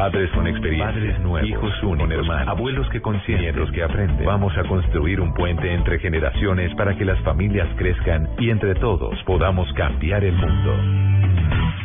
Padres con experiencia, padres nuevos, hijos únicos, hermanos, abuelos que consienten, que aprenden. Vamos a construir un puente entre generaciones para que las familias crezcan y entre todos podamos cambiar el mundo.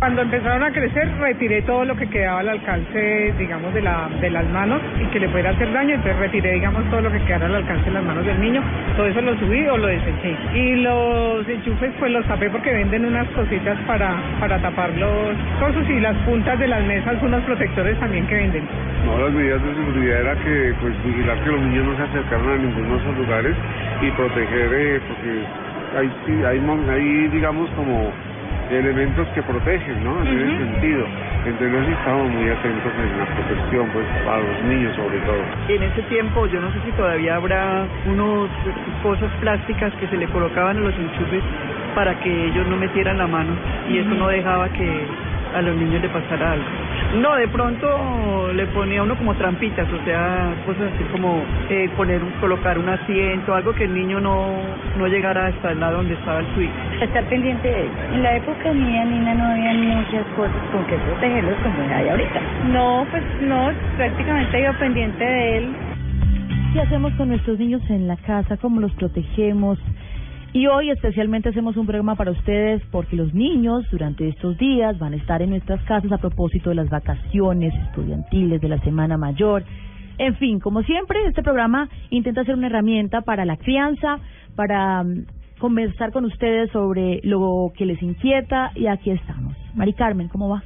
Cuando empezaron a crecer, retiré todo lo que quedaba al alcance, digamos, de, la, de las manos y que le pudiera hacer daño. Entonces retiré, digamos, todo lo que quedara al alcance de las manos del niño. Todo eso lo subí o lo deseché. Y los enchufes, pues los tapé porque venden unas cositas para, para tapar los cosos y las puntas de las mesas, unos protectores también que venden. No, las medidas de seguridad era que, pues, vigilar que los niños no se acercaran a ninguno de esos lugares y proteger, eh, porque hay, hay, hay, digamos, como elementos que protegen, ¿no? En ese sentido. Entonces estamos muy atentos en la protección, pues, para los niños sobre todo. En ese tiempo, yo no sé si todavía habrá unos cosas plásticas que se le colocaban a los enchufes para que ellos no metieran la mano y eso no dejaba que a los niños le pasara algo. No, de pronto le ponía uno como trampitas, o sea, cosas así como eh, poner, colocar un asiento, algo que el niño no, no llegara hasta el lado donde estaba el switch. Estar pendiente de él. En la época mía, Nina, no había muchas cosas con que protegerlos como hay ahorita. No, pues no, prácticamente ido pendiente de él. ¿Qué hacemos con nuestros niños en la casa? ¿Cómo los protegemos? Y hoy especialmente hacemos un programa para ustedes porque los niños durante estos días van a estar en nuestras casas a propósito de las vacaciones estudiantiles de la Semana Mayor. En fin, como siempre, este programa intenta ser una herramienta para la crianza, para mm, conversar con ustedes sobre lo que les inquieta y aquí estamos. Mari Carmen, ¿cómo va?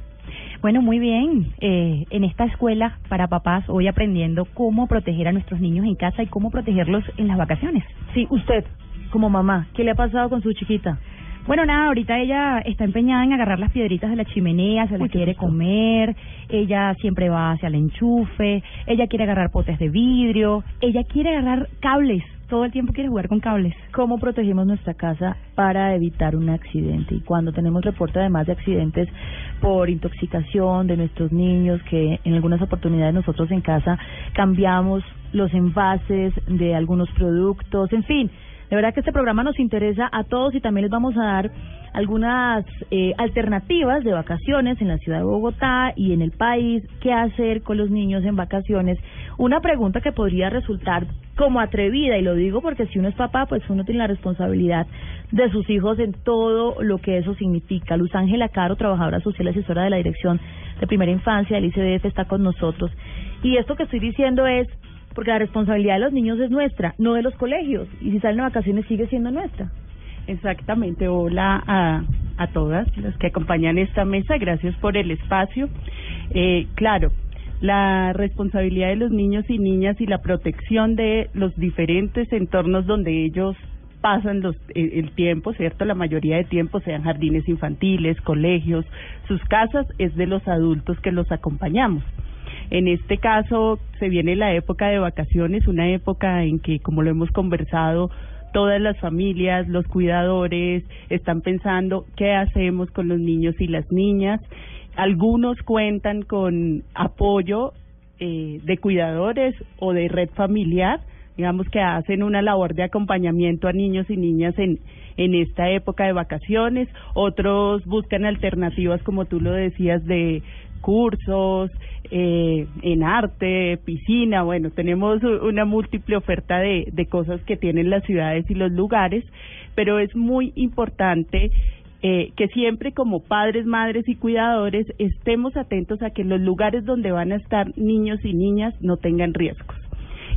Bueno, muy bien. Eh, en esta escuela para papás hoy aprendiendo cómo proteger a nuestros niños en casa y cómo protegerlos en las vacaciones. Sí, usted, como mamá, ¿qué le ha pasado con su chiquita? Bueno, nada, ahorita ella está empeñada en agarrar las piedritas de la chimenea, se las quiere comer, ella siempre va hacia el enchufe, ella quiere agarrar potes de vidrio, ella quiere agarrar cables, todo el tiempo quiere jugar con cables. ¿Cómo protegemos nuestra casa para evitar un accidente? Y cuando tenemos reporte además de accidentes por intoxicación de nuestros niños, que en algunas oportunidades nosotros en casa cambiamos los envases de algunos productos, en fin, de verdad que este programa nos interesa a todos y también les vamos a dar algunas eh, alternativas de vacaciones en la ciudad de Bogotá y en el país, qué hacer con los niños en vacaciones. Una pregunta que podría resultar como atrevida, y lo digo porque si uno es papá, pues uno tiene la responsabilidad de sus hijos en todo lo que eso significa. Luz Ángela Caro, trabajadora social asesora de la Dirección de Primera Infancia del ICDF, está con nosotros. Y esto que estoy diciendo es porque la responsabilidad de los niños es nuestra, no de los colegios, y si salen de vacaciones sigue siendo nuestra. Exactamente, hola a, a todas las que acompañan esta mesa, gracias por el espacio. Eh, claro, la responsabilidad de los niños y niñas y la protección de los diferentes entornos donde ellos pasan los, eh, el tiempo, ¿cierto? La mayoría de tiempo, sean jardines infantiles, colegios, sus casas, es de los adultos que los acompañamos. En este caso se viene la época de vacaciones, una época en que, como lo hemos conversado, todas las familias, los cuidadores están pensando qué hacemos con los niños y las niñas. Algunos cuentan con apoyo eh, de cuidadores o de red familiar, digamos que hacen una labor de acompañamiento a niños y niñas en, en esta época de vacaciones. Otros buscan alternativas, como tú lo decías, de cursos, eh, en arte, piscina, bueno, tenemos una múltiple oferta de, de cosas que tienen las ciudades y los lugares, pero es muy importante eh, que siempre como padres, madres y cuidadores estemos atentos a que los lugares donde van a estar niños y niñas no tengan riesgos.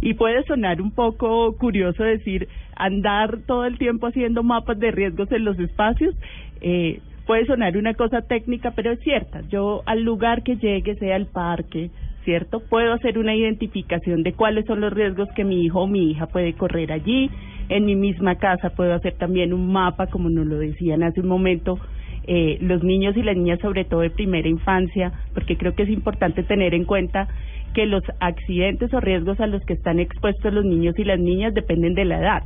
Y puede sonar un poco curioso decir andar todo el tiempo haciendo mapas de riesgos en los espacios, eh, puede sonar una cosa técnica, pero es cierta. Yo al lugar que llegue, sea el parque, ¿cierto? Puedo hacer una identificación de cuáles son los riesgos que mi hijo o mi hija puede correr allí. En mi misma casa puedo hacer también un mapa, como nos lo decían hace un momento, eh, los niños y las niñas, sobre todo de primera infancia, porque creo que es importante tener en cuenta que los accidentes o riesgos a los que están expuestos los niños y las niñas dependen de la edad.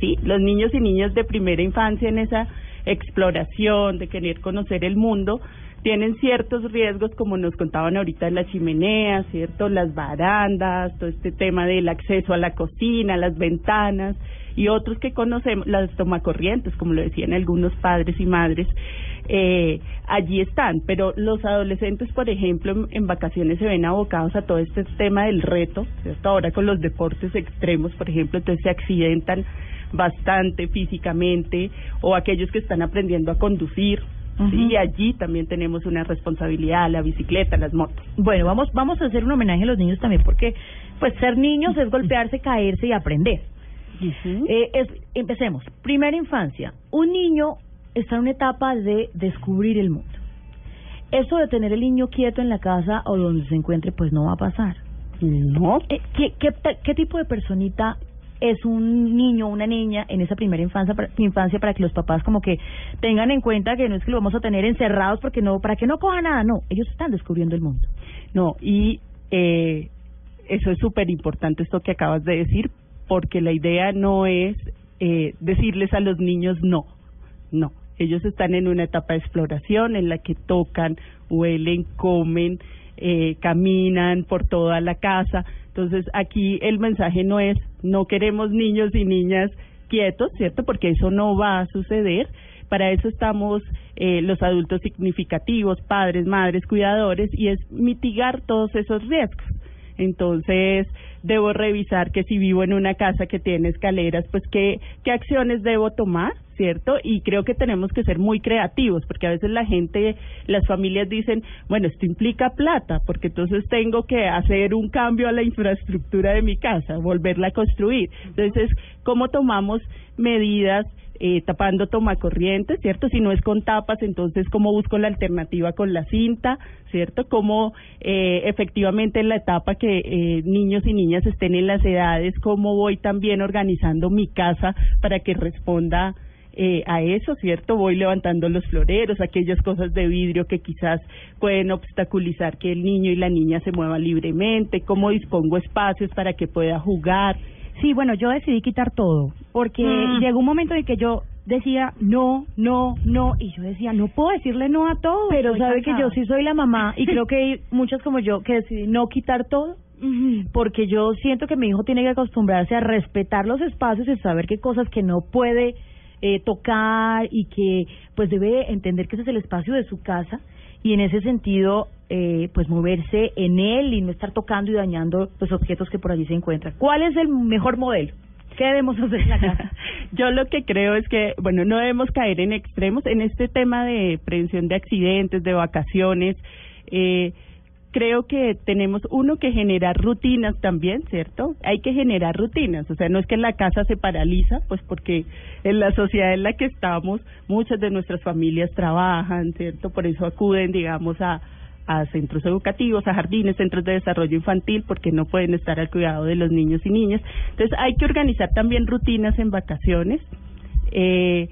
¿Sí? Los niños y niñas de primera infancia en esa exploración, de querer conocer el mundo, tienen ciertos riesgos, como nos contaban ahorita en la chimenea, ¿cierto? Las barandas, todo este tema del acceso a la cocina, las ventanas y otros que conocemos, las tomacorrientes, como lo decían algunos padres y madres, eh, allí están. Pero los adolescentes, por ejemplo, en, vacaciones se ven abocados a todo este tema del reto, ¿cierto? Ahora con los deportes extremos, por ejemplo, entonces se accidentan bastante físicamente o aquellos que están aprendiendo a conducir, y allí también tenemos una responsabilidad, la bicicleta, las motos. Bueno, vamos, vamos a hacer un homenaje a los niños también, porque pues ser niños es golpearse, caerse y aprender. eh, es, empecemos. Primera infancia. Un niño está en una etapa de descubrir el mundo. Eso de tener el niño quieto en la casa o donde se encuentre, pues no va a pasar. No. Eh, ¿qué, qué, qué tipo de personita es un niño o una niña en esa primera infancia infancia para que los papás como que tengan en cuenta que no es que lo vamos a tener encerrados porque no para que no coja nada no ellos están descubriendo el mundo. No y eh, eso es súper importante esto que acabas de decir porque la idea no es eh, decirles a los niños no no ellos están en una etapa de exploración en la que tocan huelen comen eh, caminan por toda la casa entonces, aquí el mensaje no es, no queremos niños y niñas quietos, ¿cierto? Porque eso no va a suceder. Para eso estamos eh, los adultos significativos, padres, madres, cuidadores, y es mitigar todos esos riesgos. Entonces, debo revisar que si vivo en una casa que tiene escaleras, pues qué, qué acciones debo tomar, ¿cierto? Y creo que tenemos que ser muy creativos, porque a veces la gente, las familias dicen, bueno, esto implica plata, porque entonces tengo que hacer un cambio a la infraestructura de mi casa, volverla a construir. Entonces, ¿cómo tomamos medidas? eh, tapando tomacorrientes, ¿cierto? Si no es con tapas, entonces cómo busco la alternativa con la cinta, ¿cierto? Cómo eh, efectivamente en la etapa que eh, niños y niñas estén en las edades, cómo voy también organizando mi casa para que responda eh, a eso, ¿cierto? Voy levantando los floreros, aquellas cosas de vidrio que quizás pueden obstaculizar que el niño y la niña se muevan libremente, cómo dispongo espacios para que pueda jugar, Sí, bueno, yo decidí quitar todo, porque mm. llegó un momento en que yo decía no, no, no, y yo decía, no puedo decirle no a todo. Pero sabe que yo sí soy la mamá, y creo que hay muchas como yo que decidí no quitar todo, porque yo siento que mi hijo tiene que acostumbrarse a respetar los espacios y saber qué cosas que no puede eh, tocar y que pues debe entender que ese es el espacio de su casa y en ese sentido eh, pues moverse en él y no estar tocando y dañando los objetos que por allí se encuentran. ¿Cuál es el mejor modelo? ¿Qué debemos hacer en la casa? Yo lo que creo es que, bueno, no debemos caer en extremos en este tema de prevención de accidentes, de vacaciones. Eh, creo que tenemos uno que generar rutinas también, ¿cierto? Hay que generar rutinas, o sea, no es que la casa se paraliza, pues porque en la sociedad en la que estamos muchas de nuestras familias trabajan, ¿cierto? Por eso acuden, digamos, a a centros educativos, a jardines, centros de desarrollo infantil, porque no pueden estar al cuidado de los niños y niñas. Entonces hay que organizar también rutinas en vacaciones. Eh,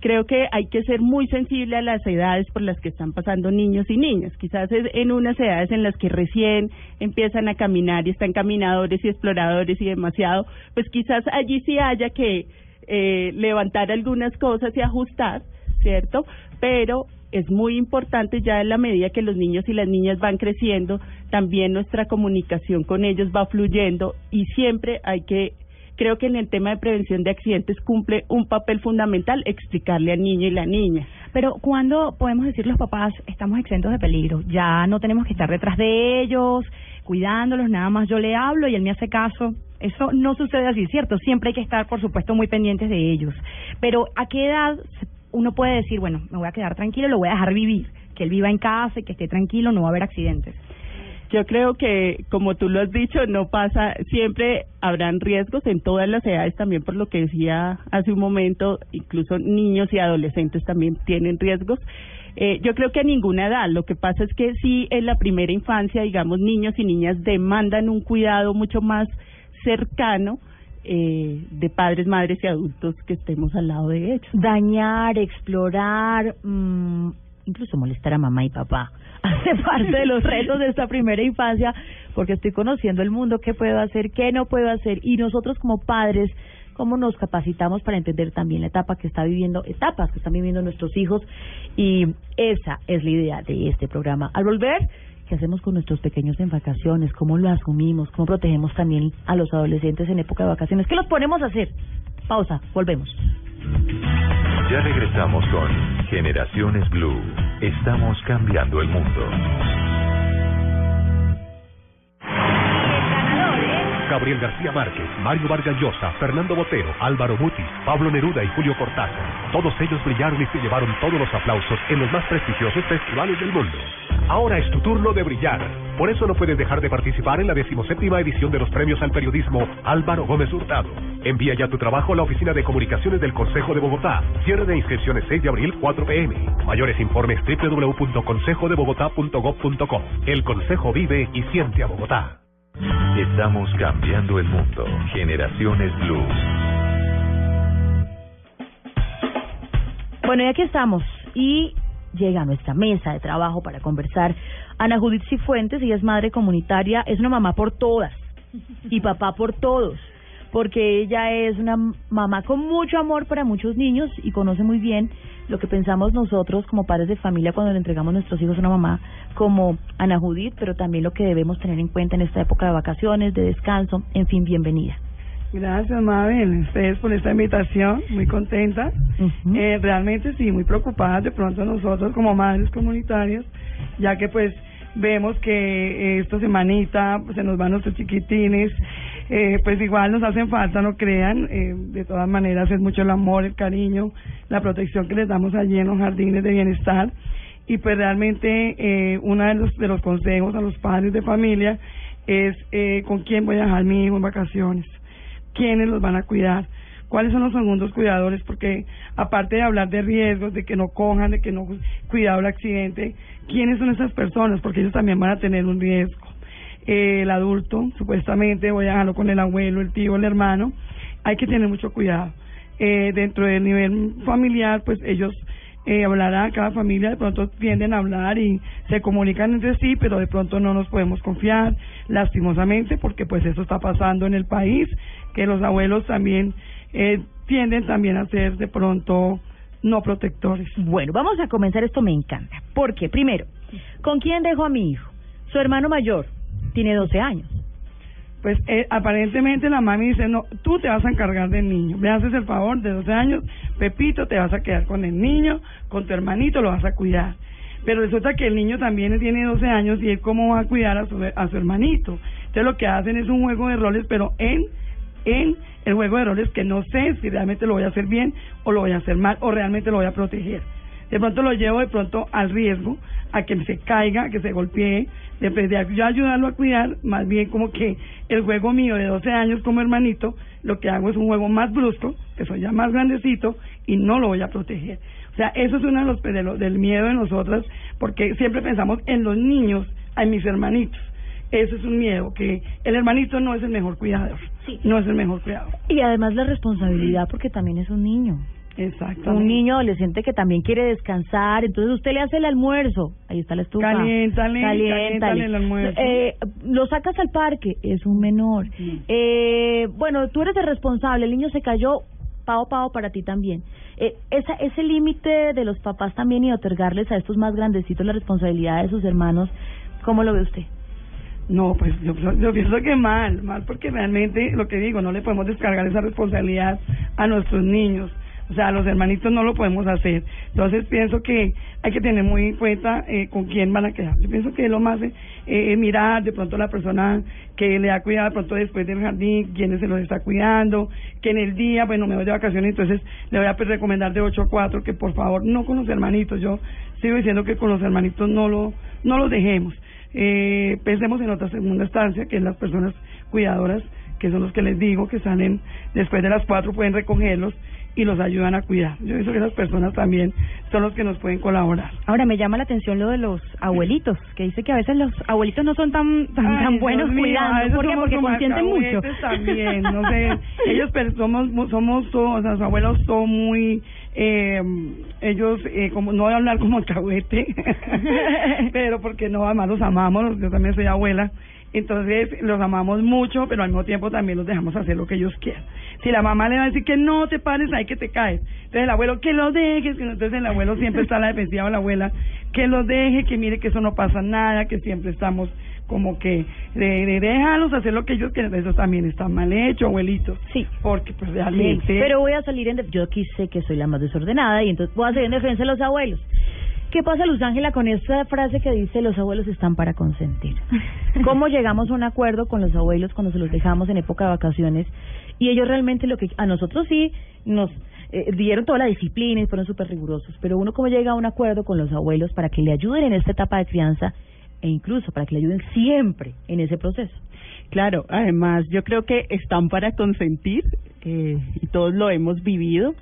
creo que hay que ser muy sensible a las edades por las que están pasando niños y niñas. Quizás es en unas edades en las que recién empiezan a caminar y están caminadores y exploradores y demasiado, pues quizás allí sí haya que eh, levantar algunas cosas y ajustar, ¿cierto? Pero es muy importante ya en la medida que los niños y las niñas van creciendo, también nuestra comunicación con ellos va fluyendo y siempre hay que creo que en el tema de prevención de accidentes cumple un papel fundamental explicarle al niño y la niña. Pero cuando podemos decir los papás estamos exentos de peligro, ya no tenemos que estar detrás de ellos, cuidándolos, nada más yo le hablo y él me hace caso. Eso no sucede así, ¿cierto? Siempre hay que estar, por supuesto, muy pendientes de ellos. Pero ¿a qué edad uno puede decir, bueno, me voy a quedar tranquilo, lo voy a dejar vivir, que él viva en casa y que esté tranquilo, no va a haber accidentes? Yo creo que, como tú lo has dicho, no pasa, siempre habrán riesgos en todas las edades, también por lo que decía hace un momento, incluso niños y adolescentes también tienen riesgos. Eh, yo creo que a ninguna edad, lo que pasa es que sí en la primera infancia, digamos, niños y niñas demandan un cuidado mucho más cercano eh, de padres, madres y adultos que estemos al lado de ellos. Dañar, explorar, mmm, incluso molestar a mamá y papá hace parte de los retos de esta primera infancia, porque estoy conociendo el mundo, qué puedo hacer, qué no puedo hacer, y nosotros como padres, cómo nos capacitamos para entender también la etapa que está viviendo, etapas que están viviendo nuestros hijos, y esa es la idea de este programa. Al volver, ¿qué hacemos con nuestros pequeños en vacaciones? ¿Cómo lo asumimos? ¿Cómo protegemos también a los adolescentes en época de vacaciones? ¿Qué los ponemos a hacer? Pausa, volvemos. Ya regresamos con Generaciones Blue. Estamos cambiando el mundo. Gabriel García Márquez, Mario Vargas Llosa, Fernando Botero, Álvaro Mutis, Pablo Neruda y Julio Cortázar. Todos ellos brillaron y se llevaron todos los aplausos en los más prestigiosos festivales del mundo. Ahora es tu turno de brillar. Por eso no puedes dejar de participar en la decimoséptima edición de los premios al periodismo Álvaro Gómez Hurtado. Envía ya tu trabajo a la Oficina de Comunicaciones del Consejo de Bogotá. Cierre de inscripciones 6 de abril, 4 pm. Mayores informes www.consejodebogotá.gov.co. El Consejo vive y siente a Bogotá. Estamos cambiando el mundo. Generaciones Blue. Bueno, y aquí estamos. Y llega a nuestra mesa de trabajo para conversar Ana Judith Cifuentes, ella es madre comunitaria, es una mamá por todas y papá por todos, porque ella es una mamá con mucho amor para muchos niños y conoce muy bien lo que pensamos nosotros como padres de familia cuando le entregamos nuestros hijos a una mamá como Ana Judith, pero también lo que debemos tener en cuenta en esta época de vacaciones, de descanso, en fin, bienvenida. Gracias, Mabel, ustedes por esta invitación, muy contenta. eh, realmente sí, muy preocupada de pronto nosotros como madres comunitarias, ya que pues vemos que esta semanita se nos van nuestros chiquitines, eh, pues igual nos hacen falta, no crean, eh, de todas maneras es mucho el amor, el cariño, la protección que les damos allí en los jardines de bienestar. Y pues realmente eh, uno de los, de los consejos a los padres de familia es eh, con quién voy a dejar mi hijo en vacaciones, quiénes los van a cuidar, cuáles son los segundos cuidadores, porque aparte de hablar de riesgos, de que no cojan, de que no cuidado el accidente, quiénes son esas personas, porque ellos también van a tener un riesgo. Eh, el adulto, supuestamente voy a dejarlo con el abuelo, el tío, el hermano, hay que tener mucho cuidado. Eh, dentro del nivel familiar, pues ellos eh, hablarán, cada familia de pronto tienden a hablar y se comunican entre sí, pero de pronto no nos podemos confiar, lastimosamente, porque pues eso está pasando en el país, que los abuelos también eh, tienden también a ser de pronto no protectores. Bueno, vamos a comenzar, esto me encanta. Porque, primero, ¿con quién dejo a mi hijo? Su hermano mayor tiene 12 años. Pues eh, aparentemente la mami dice, no, tú te vas a encargar del niño, me haces el favor de 12 años, Pepito, te vas a quedar con el niño, con tu hermanito, lo vas a cuidar. Pero resulta que el niño también tiene 12 años y él cómo va a cuidar a su, a su hermanito. Entonces lo que hacen es un juego de roles, pero en, en el juego de roles que no sé si realmente lo voy a hacer bien o lo voy a hacer mal o realmente lo voy a proteger. De pronto lo llevo de pronto al riesgo, a que se caiga, a que se golpee, de vez de yo ayudarlo a cuidar, más bien como que el juego mío de 12 años como hermanito, lo que hago es un juego más brusco, que soy ya más grandecito y no lo voy a proteger. O sea, eso es uno de los, de lo- del miedo de nosotras, porque siempre pensamos en los niños, en mis hermanitos. Eso es un miedo, que el hermanito no es el mejor cuidador, no es el mejor cuidador. Y además la responsabilidad, porque también es un niño. Exacto. Un niño adolescente que también quiere descansar, entonces usted le hace el almuerzo, ahí está la estufa. Caliéntale, caliéntale el almuerzo. Eh, lo sacas al parque, es un menor. Eh, bueno, tú eres el responsable, el niño se cayó, pao pao para ti también. Eh, esa, ese límite de los papás también y otorgarles a estos más grandecitos la responsabilidad de sus hermanos, ¿cómo lo ve usted? No, pues yo, yo pienso que mal, mal porque realmente lo que digo, no le podemos descargar esa responsabilidad a nuestros niños. O sea, los hermanitos no lo podemos hacer. Entonces pienso que hay que tener muy en cuenta eh, con quién van a quedar. Yo pienso que lo más eh, eh, mirar de pronto la persona que le ha cuidado de pronto después del jardín, quién se los está cuidando, que en el día, bueno, me voy de vacaciones, entonces le voy a pues, recomendar de 8 a 4 que por favor no con los hermanitos. Yo sigo diciendo que con los hermanitos no lo no los dejemos. Eh, pensemos en otra segunda instancia, que es las personas cuidadoras, que son los que les digo que salen después de las 4 pueden recogerlos y los ayudan a cuidar. Yo pienso que esas personas también son los que nos pueden colaborar. Ahora me llama la atención lo de los abuelitos, que dice que a veces los abuelitos no son tan tan, Ay, tan buenos mío, cuidando, ¿por qué? Porque consienten mucho. también, no sé, ellos pero somos somos todos, o sea, los abuelos son muy eh, ellos eh, como no voy a hablar como alcahuete, pero porque no además los amamos, yo también soy abuela. Entonces los amamos mucho, pero al mismo tiempo también los dejamos hacer lo que ellos quieran. Si la mamá le va a decir que no te pares ahí que te caes, entonces el abuelo que lo dejes, entonces el abuelo siempre está a la defensiva de la abuela, que lo deje, que mire que eso no pasa nada, que siempre estamos como que de, de déjalos hacer lo que ellos quieren, eso también está mal hecho, abuelito. Sí. Porque pues Sí, realmente... pero voy a salir en... def- Yo aquí sé que soy la más desordenada y entonces voy a salir en defensa de los abuelos. ¿Qué pasa, Luz Ángela, con esta frase que dice los abuelos están para consentir? ¿Cómo llegamos a un acuerdo con los abuelos cuando se los dejamos en época de vacaciones? Y ellos realmente lo que... A nosotros sí nos eh, dieron toda la disciplina y fueron súper rigurosos, pero uno cómo llega a un acuerdo con los abuelos para que le ayuden en esta etapa de crianza e incluso para que le ayuden siempre en ese proceso. Claro, además yo creo que están para consentir eh, y todos lo hemos vivido.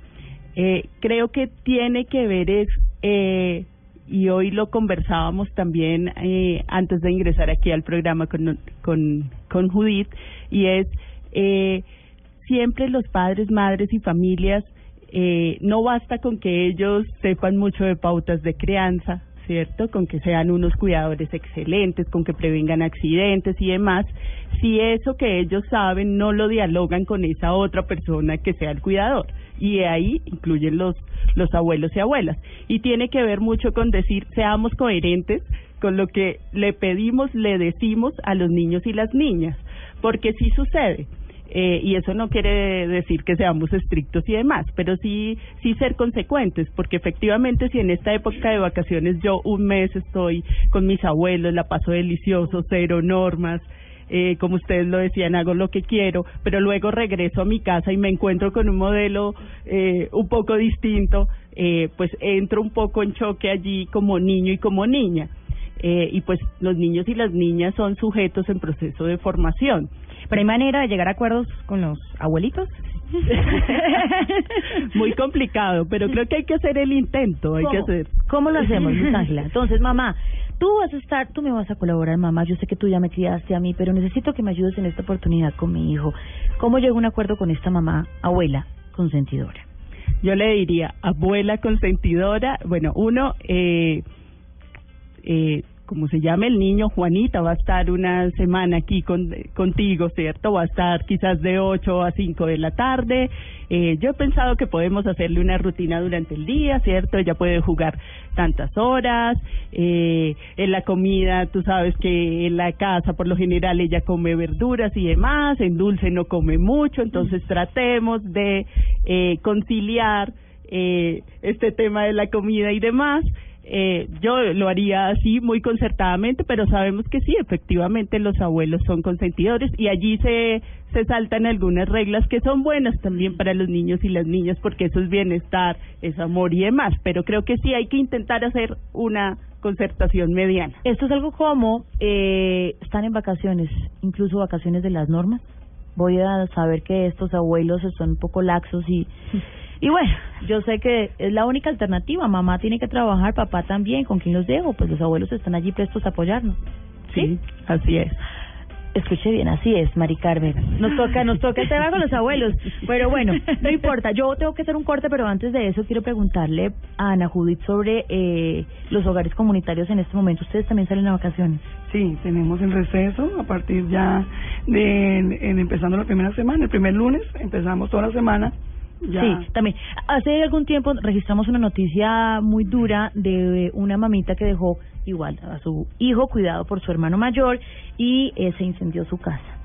Eh, creo que tiene que ver es, eh, y hoy lo conversábamos también eh, antes de ingresar aquí al programa con, con, con Judith, y es eh, siempre los padres, madres y familias, eh, no basta con que ellos sepan mucho de pautas de crianza, ¿cierto? Con que sean unos cuidadores excelentes, con que prevengan accidentes y demás, si eso que ellos saben no lo dialogan con esa otra persona que sea el cuidador. Y ahí incluyen los, los abuelos y abuelas. Y tiene que ver mucho con decir, seamos coherentes con lo que le pedimos, le decimos a los niños y las niñas. Porque sí sucede. Eh, y eso no quiere decir que seamos estrictos y demás, pero sí, sí ser consecuentes, porque efectivamente si en esta época de vacaciones yo un mes estoy con mis abuelos, la paso delicioso, cero normas, eh, como ustedes lo decían, hago lo que quiero, pero luego regreso a mi casa y me encuentro con un modelo eh, un poco distinto, eh, pues entro un poco en choque allí como niño y como niña. Eh, y pues los niños y las niñas son sujetos en proceso de formación. Pero hay manera de llegar a acuerdos con los abuelitos. Muy complicado, pero creo que hay que hacer el intento, hay que ¿Cómo? hacer. ¿Cómo lo hacemos, Ángela? Entonces, mamá, tú vas a estar, tú me vas a colaborar, mamá. Yo sé que tú ya me criaste a mí, pero necesito que me ayudes en esta oportunidad con mi hijo. ¿Cómo llego a un acuerdo con esta mamá, abuela, consentidora? Yo le diría, abuela consentidora, bueno, uno, eh, eh, como se llama el niño, Juanita, va a estar una semana aquí con, contigo, ¿cierto? Va a estar quizás de 8 a 5 de la tarde. Eh, yo he pensado que podemos hacerle una rutina durante el día, ¿cierto? Ella puede jugar tantas horas. Eh, en la comida, tú sabes que en la casa, por lo general, ella come verduras y demás. En dulce no come mucho, entonces tratemos de eh, conciliar eh, este tema de la comida y demás. Eh, yo lo haría así muy concertadamente, pero sabemos que sí, efectivamente los abuelos son consentidores y allí se, se saltan algunas reglas que son buenas también para los niños y las niñas porque eso es bienestar, es amor y demás, pero creo que sí hay que intentar hacer una concertación mediana. Esto es algo como, eh, están en vacaciones, incluso vacaciones de las normas. Voy a saber que estos abuelos son un poco laxos y... Y bueno, yo sé que es la única alternativa. Mamá tiene que trabajar, papá también. ¿Con quién los dejo? Pues los abuelos están allí prestos a apoyarnos. Sí, así es. Escuche bien, así es, Mari Carmen. Nos toca, nos toca el tema con los abuelos. Pero bueno, no importa. Yo tengo que hacer un corte, pero antes de eso quiero preguntarle a Ana Judith sobre eh, los hogares comunitarios en este momento. ¿Ustedes también salen a vacaciones? Sí, tenemos el receso a partir ya de en- empezando la primera semana, el primer lunes, empezamos toda la semana. Sí, también. Hace algún tiempo registramos una noticia muy dura de una mamita que dejó igual a su hijo cuidado por su hermano mayor y eh, se incendió su casa.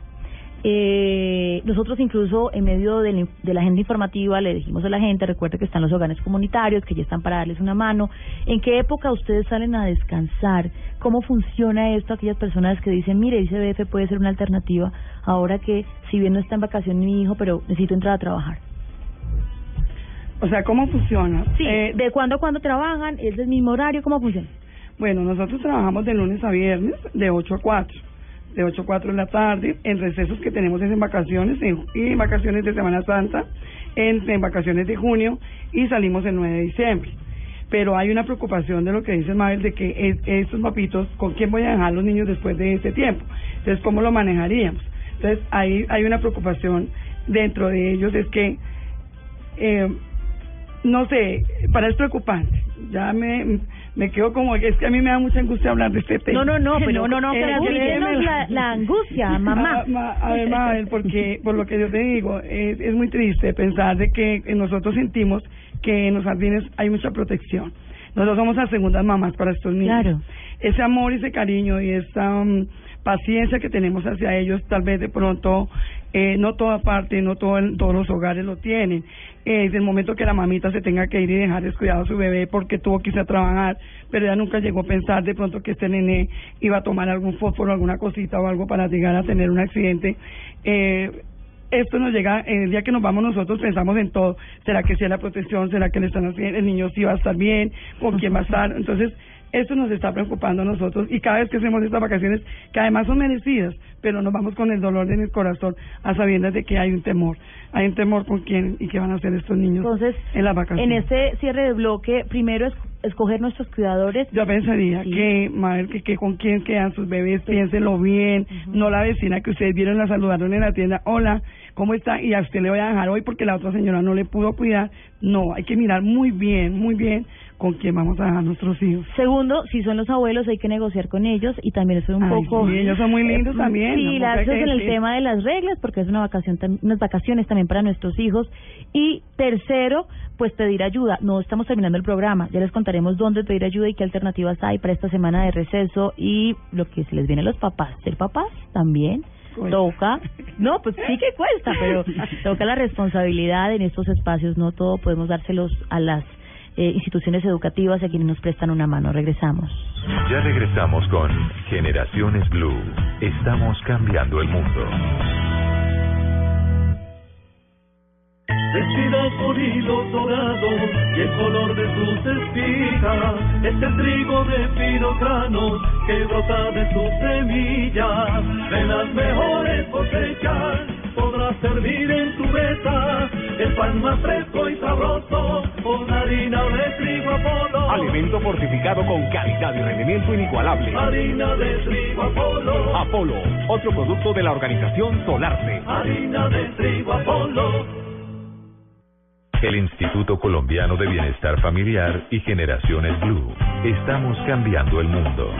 Eh, nosotros incluso en medio de la, de la agenda informativa le dijimos a la gente, recuerde que están los hogares comunitarios, que ya están para darles una mano. ¿En qué época ustedes salen a descansar? ¿Cómo funciona esto? Aquellas personas que dicen, mire, ICBF puede ser una alternativa ahora que si bien no está en vacaciones mi hijo, pero necesito entrar a trabajar. O sea, ¿cómo funciona? Sí, Eh, ¿de cuándo a cuándo trabajan? ¿Es del mismo horario? ¿Cómo funciona? Bueno, nosotros trabajamos de lunes a viernes, de 8 a 4. De 8 a 4 de la tarde, en recesos que tenemos es en vacaciones en- y en vacaciones de Semana Santa. en, en vacaciones de junio y salimos el 9 de diciembre. Pero hay una preocupación de lo que dice Mabel de que es- estos papitos, ¿con quién voy a dejar los niños después de ese tiempo? Entonces, ¿cómo lo manejaríamos? Entonces, ahí hay una preocupación dentro de ellos, es que eh, no sé, para es preocupante. Ya me, me quedo como, es que a mí me da mucha angustia hablar de este tema. No, no, no, pero no, no, Eh, pero la, la angustia, mamá. Ah, ma- a ver, porque por lo que yo te digo, es, es muy triste pensar de que nosotros sentimos que en los jardines hay mucha protección. Nosotros somos las segundas mamás para estos niños. Claro. Ese amor, ese cariño y esa mm, paciencia que tenemos hacia ellos, tal vez de pronto, eh, no toda parte, no todo todos los hogares lo tienen. Eh, Es el momento que la mamita se tenga que ir y dejar descuidado a su bebé porque tuvo que irse a trabajar, pero ella nunca llegó a pensar de pronto que este nene iba a tomar algún fósforo, alguna cosita o algo para llegar a tener un accidente. Eh, esto nos llega, el día que nos vamos nosotros pensamos en todo, ¿será que sí es la protección? ¿Será que le están haciendo? ¿El niño sí va a estar bien? ¿Con quién va a estar? Entonces, esto nos está preocupando a nosotros y cada vez que hacemos estas vacaciones, que además son merecidas, pero nos vamos con el dolor en el corazón a sabiendas de que hay un temor, hay un temor con quién y qué van a hacer estos niños Entonces, en las vacaciones. En este cierre de bloque, primero es escoger nuestros cuidadores. Yo pensaría que, Mabel, que, que con quién quedan sus bebés, piénsenlo bien, no la vecina que ustedes vieron, la saludaron en la tienda, hola, ¿cómo está? Y a usted le voy a dejar hoy porque la otra señora no le pudo cuidar. No, hay que mirar muy bien, muy bien con quién vamos a dejar nuestros hijos. Segundo, si son los abuelos hay que negociar con ellos y también eso es un Ay, poco... sí, ellos son muy lindos Eh, también, Porque en el tema de las reglas porque es una vacación, unas vacaciones también para nuestros hijos. Y tercero, pues pedir ayuda. No estamos terminando el programa, ya les contaremos dónde pedir ayuda y qué alternativas hay para esta semana de receso y lo que se les viene a los papás. Ser papás también toca. No, pues sí que cuesta, pero toca la responsabilidad en estos espacios. No todo podemos dárselos a las eh, instituciones educativas y a quienes nos prestan una mano. Regresamos. Ya regresamos con Generaciones Blue. Estamos cambiando el mundo. Vestidas por hilos dorados y el color de sus espigas es el trigo de fino grano que brota de sus semillas. De las mejores cosechas podrás servir en tu mesa el pan más fresco y sabroso con harina de trigo Apolo. Alimento fortificado con calidad y rendimiento inigualable. Harina de trigo Apolo. Apolo, otro producto de la organización Solarte. Harina de trigo Apolo. El Instituto Colombiano de Bienestar Familiar y Generaciones Blue. Estamos cambiando el mundo.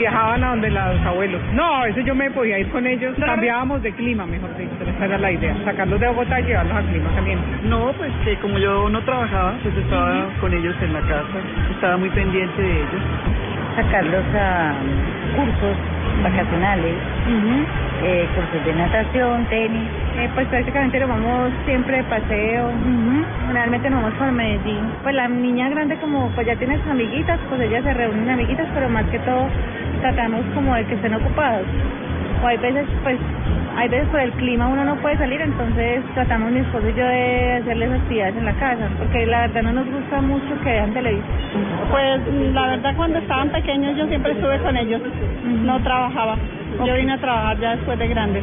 Viajaban a donde los abuelos. No, a veces yo me podía ir con ellos. Cambiábamos de clima, mejor dicho. Esa era la idea. Sacarlos de Bogotá y llevarlos al clima caliente. No, pues que como yo no trabajaba, pues estaba con ellos en la casa, estaba muy pendiente de ellos. Sacarlos a cursos vacacionales, eh, cursos de natación, tenis. Eh, pues prácticamente nos vamos siempre de paseo. Generalmente nos vamos por Medellín. Pues la niña grande como pues ya tiene sus amiguitas, pues ellas se reúnen amiguitas, pero más que todo tratamos como de que estén ocupados. O hay veces pues hay veces por el clima uno no puede salir, entonces tratamos mi esposo y yo de hacerles actividades en la casa, porque la verdad no nos gusta mucho que vean televisión. Pues la verdad cuando estaban pequeños yo siempre estuve con ellos, no trabajaba. Yo vine a trabajar ya después de grandes.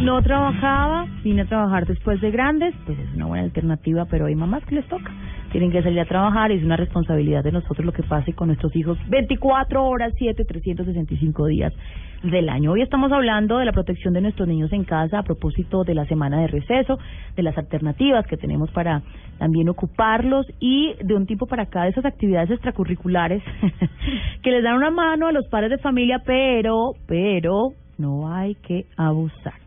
No trabajaba, vine a trabajar después de grandes, pues es una buena alternativa, pero hay mamás que les toca. Tienen que salir a trabajar es una responsabilidad de nosotros lo que pase con nuestros hijos 24 horas, 7, 365 días del año. Hoy estamos hablando de la protección de nuestros niños en casa a propósito de la semana de receso, de las alternativas que tenemos para también ocuparlos y de un tiempo para acá de esas actividades extracurriculares que les dan una mano a los padres de familia, pero, pero no hay que abusar.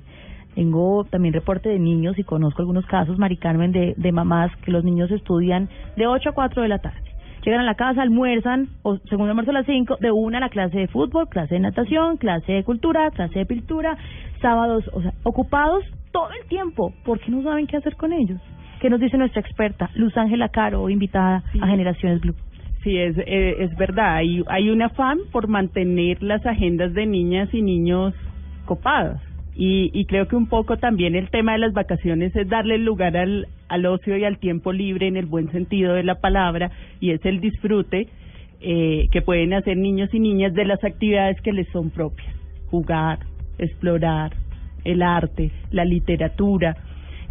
Tengo también reporte de niños y conozco algunos casos, Mari Carmen, de, de mamás que los niños estudian de 8 a 4 de la tarde. Llegan a la casa, almuerzan, o segundo almuerzo a las 5, de una a la clase de fútbol, clase de natación, clase de cultura, clase de pintura, sábados, o sea, ocupados todo el tiempo, porque no saben qué hacer con ellos. ¿Qué nos dice nuestra experta, Luz Ángela Caro, invitada a Generaciones Blue? Sí, es, eh, es verdad. Hay, hay un afán por mantener las agendas de niñas y niños copadas. Y, y creo que un poco también el tema de las vacaciones es darle lugar al, al ocio y al tiempo libre en el buen sentido de la palabra y es el disfrute eh, que pueden hacer niños y niñas de las actividades que les son propias. Jugar, explorar el arte, la literatura.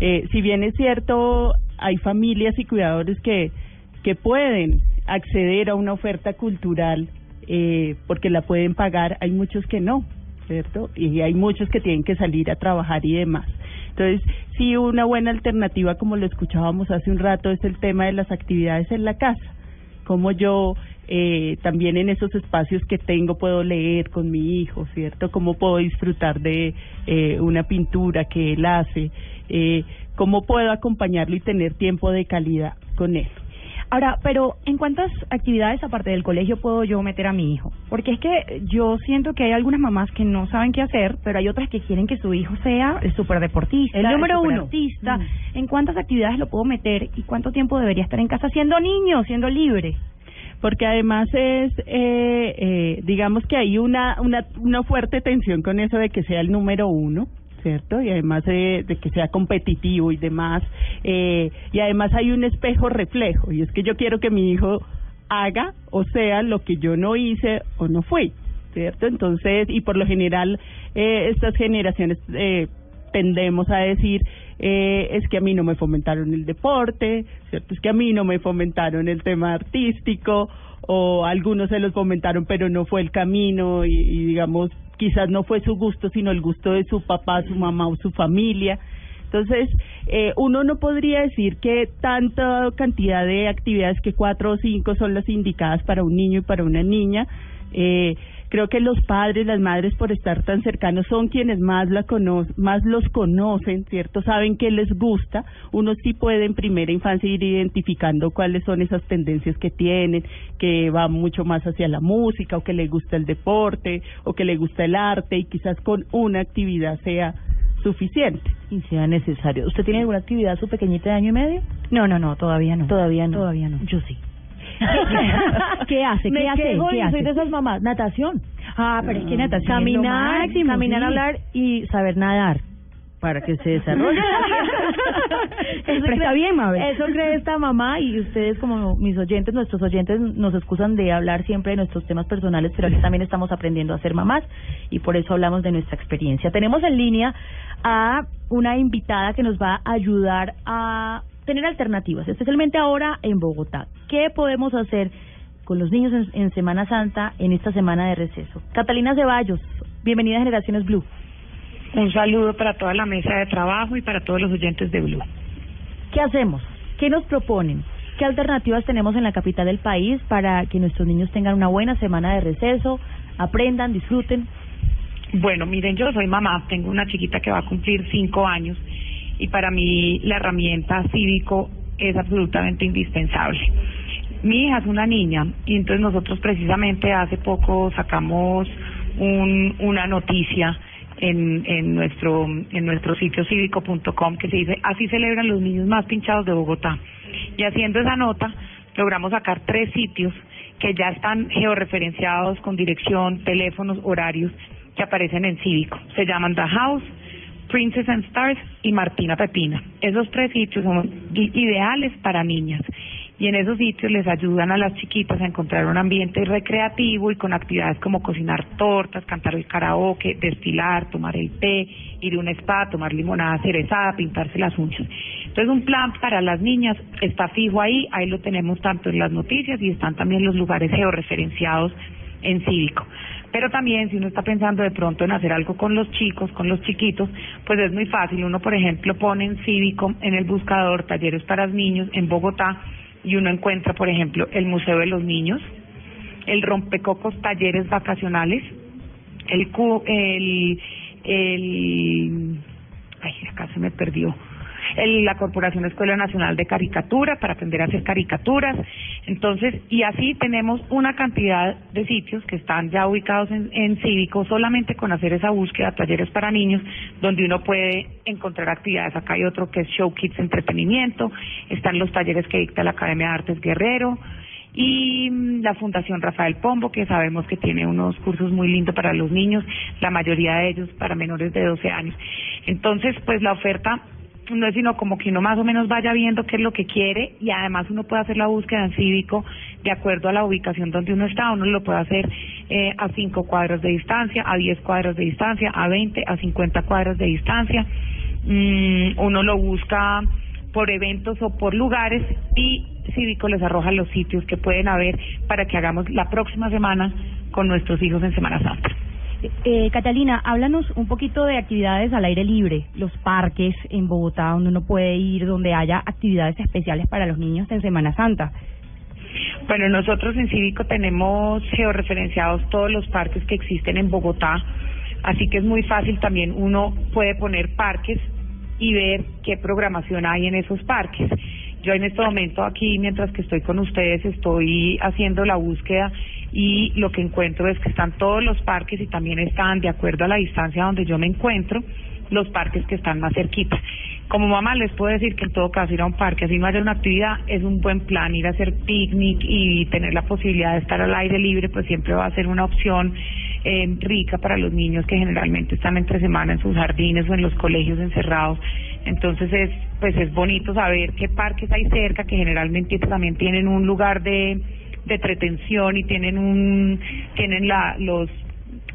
Eh, si bien es cierto, hay familias y cuidadores que, que pueden acceder a una oferta cultural eh, porque la pueden pagar, hay muchos que no, ¿cierto? Y hay muchos que tienen que salir a trabajar y demás. Entonces, sí, una buena alternativa, como lo escuchábamos hace un rato, es el tema de las actividades en la casa. Como yo eh, también en esos espacios que tengo puedo leer con mi hijo, ¿cierto? Cómo puedo disfrutar de eh, una pintura que él hace, eh, cómo puedo acompañarlo y tener tiempo de calidad con él. Ahora, pero ¿en cuántas actividades aparte del colegio puedo yo meter a mi hijo? Porque es que yo siento que hay algunas mamás que no saben qué hacer, pero hay otras que quieren que su hijo sea el superdeportista, El número el uno. artista. Mm. ¿En cuántas actividades lo puedo meter y cuánto tiempo debería estar en casa siendo niño, siendo libre? porque además es, eh, eh, digamos que hay una, una, una fuerte tensión con eso de que sea el número uno, ¿cierto? Y además de, que sea competitivo y demás. Eh, y además hay un espejo reflejo, y es que yo quiero que mi hijo haga o sea lo que yo no hice o no fui, ¿cierto? Entonces, y por lo general, eh, estas generaciones eh, tendemos a decir eh, es que a mí no me fomentaron el deporte, ¿cierto? Es que a mí no me fomentaron el tema artístico o algunos se los fomentaron pero no fue el camino y, y digamos quizás no fue su gusto sino el gusto de su papá, su mamá o su familia. Entonces, eh, uno no podría decir que tanta cantidad de actividades, que cuatro o cinco son las indicadas para un niño y para una niña. Eh, creo que los padres, las madres, por estar tan cercanos, son quienes más la cono más los conocen, ¿cierto? Saben qué les gusta. Uno sí puede en primera infancia ir identificando cuáles son esas tendencias que tienen, que va mucho más hacia la música, o que le gusta el deporte, o que le gusta el arte, y quizás con una actividad sea suficiente. Y sea necesario. ¿Usted tiene alguna actividad su pequeñita de año y medio? No, no, no, todavía no. Todavía no. Todavía no. Yo sí. ¿Qué hace? Me ¿Qué hace? quejo ¿Qué y hace? soy de esas mamás. Natación. Ah, pero es que natación es lo Caminar, máximo, caminar, sí. hablar y saber nadar para que se desarrolle. Pero está bien, Mabel. Eso cree esta mamá y ustedes como mis oyentes, nuestros oyentes nos excusan de hablar siempre de nuestros temas personales, pero aquí también estamos aprendiendo a ser mamás y por eso hablamos de nuestra experiencia. Tenemos en línea a una invitada que nos va a ayudar a tener alternativas, especialmente ahora en Bogotá. ¿Qué podemos hacer con los niños en, en Semana Santa en esta semana de receso? Catalina Ceballos, bienvenida a Generaciones Blue. Un saludo para toda la mesa de trabajo y para todos los oyentes de Blue. ¿Qué hacemos? ¿Qué nos proponen? ¿Qué alternativas tenemos en la capital del país para que nuestros niños tengan una buena semana de receso, aprendan, disfruten? Bueno, miren, yo soy mamá, tengo una chiquita que va a cumplir cinco años y para mí la herramienta cívico es absolutamente indispensable. Mi hija es una niña y entonces nosotros precisamente hace poco sacamos un, una noticia en, en nuestro en nuestro sitio cívico.com que se dice así celebran los niños más pinchados de Bogotá y haciendo esa nota logramos sacar tres sitios que ya están georreferenciados con dirección, teléfonos, horarios que aparecen en Cívico. Se llaman The House, Princess and Stars y Martina Pepina. Esos tres sitios son ideales para niñas y en esos sitios les ayudan a las chiquitas a encontrar un ambiente recreativo y con actividades como cocinar tortas, cantar el karaoke, destilar, tomar el té, ir a un spa, tomar limonada cerezada, pintarse las uñas. Entonces un plan para las niñas está fijo ahí, ahí lo tenemos tanto en las noticias y están también los lugares georreferenciados en cívico. Pero también si uno está pensando de pronto en hacer algo con los chicos, con los chiquitos, pues es muy fácil. Uno, por ejemplo, pone en cívico en el buscador talleres para niños en Bogotá y uno encuentra, por ejemplo, el Museo de los Niños, el Rompecocos Talleres Vacacionales, el el el ay, acá se me perdió. El, la Corporación Escuela Nacional de Caricatura para aprender a hacer caricaturas. Entonces, y así tenemos una cantidad de sitios que están ya ubicados en, en Cívico, solamente con hacer esa búsqueda, talleres para niños, donde uno puede encontrar actividades. Acá hay otro que es Show Kids Entretenimiento, están los talleres que dicta la Academia de Artes Guerrero, y mm, la Fundación Rafael Pombo, que sabemos que tiene unos cursos muy lindos para los niños, la mayoría de ellos para menores de 12 años. Entonces, pues la oferta no es sino como que uno más o menos vaya viendo qué es lo que quiere y además uno puede hacer la búsqueda en cívico de acuerdo a la ubicación donde uno está, uno lo puede hacer eh, a 5 cuadros de distancia, a 10 cuadros de distancia, a 20, a 50 cuadros de distancia, mm, uno lo busca por eventos o por lugares y Cívico les arroja los sitios que pueden haber para que hagamos la próxima semana con nuestros hijos en Semana Santa. Eh, Catalina, háblanos un poquito de actividades al aire libre, los parques en Bogotá donde uno puede ir, donde haya actividades especiales para los niños en Semana Santa. Bueno, nosotros en Cívico tenemos georreferenciados todos los parques que existen en Bogotá, así que es muy fácil también uno puede poner parques y ver qué programación hay en esos parques. Yo en este momento aquí, mientras que estoy con ustedes, estoy haciendo la búsqueda y lo que encuentro es que están todos los parques y también están, de acuerdo a la distancia donde yo me encuentro, los parques que están más cerquita. Como mamá les puedo decir que en todo caso ir a un parque, así no haya una actividad, es un buen plan, ir a hacer picnic y tener la posibilidad de estar al aire libre, pues siempre va a ser una opción eh, rica para los niños que generalmente están entre semana en sus jardines o en los colegios encerrados. Entonces es, pues es bonito saber qué parques hay cerca, que generalmente también tienen un lugar de, de entretención y tienen un, tienen la, los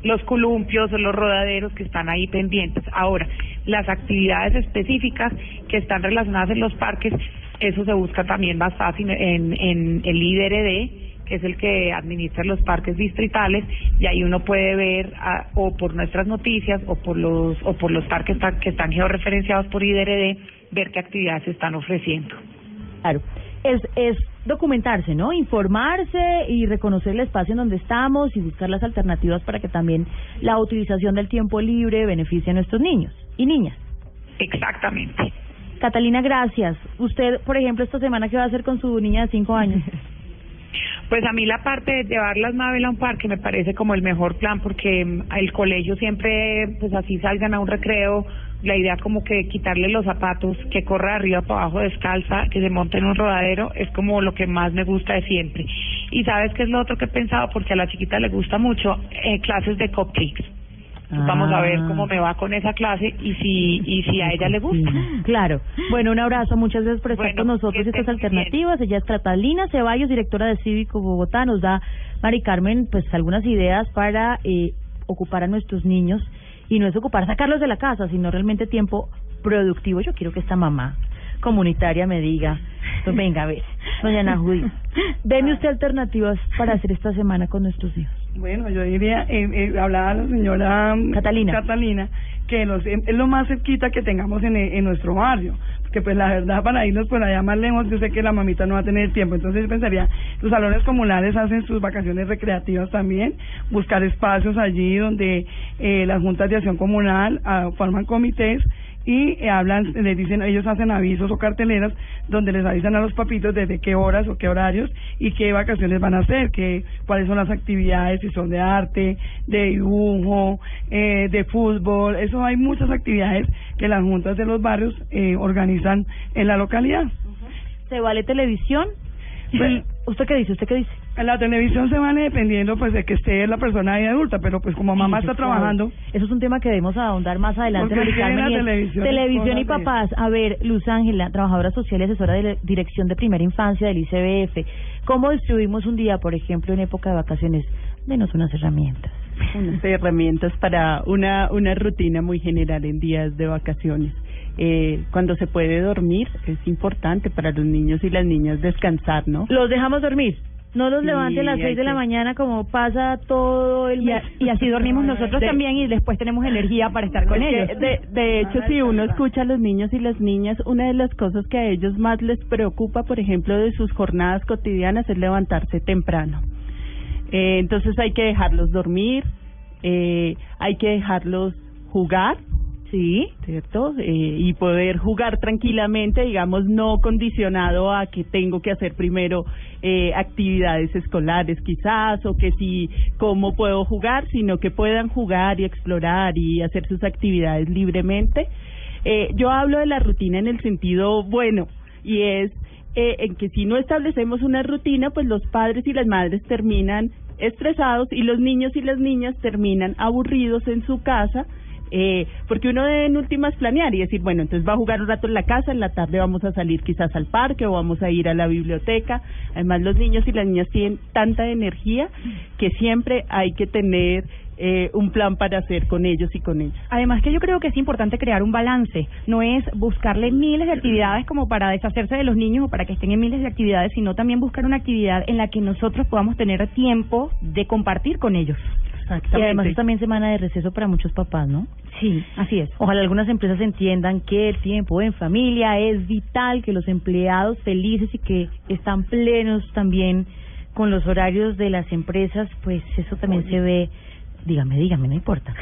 los columpios o los rodaderos que están ahí pendientes. Ahora, las actividades específicas que están relacionadas en los parques, eso se busca también más fácil en, el IDRD, que es el que administra los parques distritales, y ahí uno puede ver ah, o por nuestras noticias o por los o por los parques que están georreferenciados por IDRD, ver qué actividades se están ofreciendo. Claro, es, es documentarse, ¿no? Informarse y reconocer el espacio en donde estamos y buscar las alternativas para que también la utilización del tiempo libre beneficie a nuestros niños y niñas. Exactamente. Catalina, gracias. Usted, por ejemplo, esta semana, ¿qué va a hacer con su niña de cinco años? Pues a mí la parte de llevar las Mabel a un parque me parece como el mejor plan porque el colegio siempre, pues así salgan a un recreo, la idea como que quitarle los zapatos, que corra arriba para abajo descalza, que se monte en un rodadero, es como lo que más me gusta de siempre. Y sabes qué es lo otro que he pensado, porque a la chiquita le gusta mucho, eh, clases de cupcakes. Vamos a ver cómo me va con esa clase y si y si a ella le gusta. Claro. Bueno, un abrazo. Muchas gracias por estar con nosotros estas alternativas. Ella es Catalina Ceballos, directora de Cívico Bogotá. Nos da, Mari Carmen, pues algunas ideas para eh, ocupar a nuestros niños y no es ocupar sacarlos de la casa, sino realmente tiempo productivo. Yo quiero que esta mamá comunitaria me diga, pues venga, a ver, doña Nahuy, deme usted alternativas para hacer esta semana con nuestros hijos. Bueno, yo diría, eh, eh, hablaba la señora Catalina, Catalina que los, es lo más cerquita que tengamos en, en nuestro barrio. Porque pues la verdad para irnos por allá más lejos yo sé que la mamita no va a tener tiempo. Entonces yo pensaría, los salones comunales hacen sus vacaciones recreativas también, buscar espacios allí donde eh, las juntas de acción comunal ah, forman comités y hablan, les dicen, ellos hacen avisos o carteleras donde les avisan a los papitos desde qué horas o qué horarios y qué vacaciones van a hacer, que, cuáles son las actividades, si son de arte, de dibujo, eh, de fútbol, eso hay muchas actividades que las juntas de los barrios eh, organizan en la localidad. ¿Se vale televisión? Pues, ¿Usted qué dice? ¿Usted qué dice? En la televisión se vale dependiendo pues de que esté la persona ahí adulta, pero pues como mamá está trabajando. Eso es un tema que debemos ahondar más adelante. Porque televisión, televisión y papás. A ver, Luz Ángela, trabajadora social y asesora de la Dirección de Primera Infancia del ICBF. ¿Cómo distribuimos un día, por ejemplo, en época de vacaciones? Denos unas herramientas. Unas herramientas para una, una rutina muy general en días de vacaciones. Eh, cuando se puede dormir es importante para los niños y las niñas descansar, ¿no? Los dejamos dormir. No los levante a las hay seis de la mañana como pasa todo el Y, mes. a- y así dormimos nosotros De- también y después tenemos energía para estar con ellos. De, de hecho, si uno escucha a los niños y las niñas, una de las cosas que a ellos más les preocupa, por ejemplo, de sus jornadas cotidianas es levantarse temprano. Eh, entonces hay que dejarlos dormir, eh, hay que dejarlos jugar, sí, ¿cierto? Eh, y poder jugar tranquilamente, digamos, no condicionado a que tengo que hacer primero eh, actividades escolares quizás, o que si cómo puedo jugar, sino que puedan jugar y explorar y hacer sus actividades libremente. Eh, yo hablo de la rutina en el sentido bueno, y es eh, en que si no establecemos una rutina, pues los padres y las madres terminan estresados y los niños y las niñas terminan aburridos en su casa Eh, porque uno debe en últimas planear y decir, bueno, entonces va a jugar un rato en la casa, en la tarde vamos a salir quizás al parque o vamos a ir a la biblioteca. Además, los niños y las niñas tienen tanta energía que siempre hay que tener eh, un plan para hacer con ellos y con ellas. Además que yo creo que es importante crear un balance, no es buscarle miles de actividades como para deshacerse de los niños o para que estén en miles de actividades, sino también buscar una actividad en la que nosotros podamos tener tiempo de compartir con ellos. Y además es también semana de receso para muchos papás, ¿no? Sí, así es. Ojalá algunas empresas entiendan que el tiempo en familia es vital, que los empleados felices y que están plenos también con los horarios de las empresas, pues eso también se ve dígame, dígame, no importa.